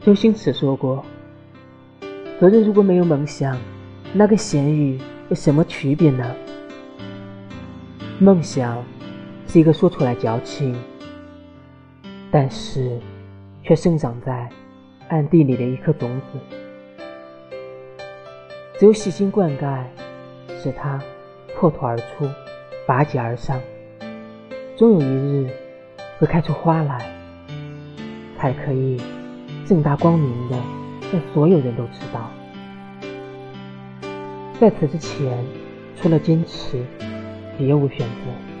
周星驰说过：“做人如果没有梦想，那跟咸鱼有什么区别呢？”梦想是一个说出来矫情，但是却生长在暗地里的一颗种子。只有细心灌溉，使它破土而出，拔节而上，终有一日会开出花来，才可以正大光明的让所有人都知道。在此之前，除了坚持。别无选择。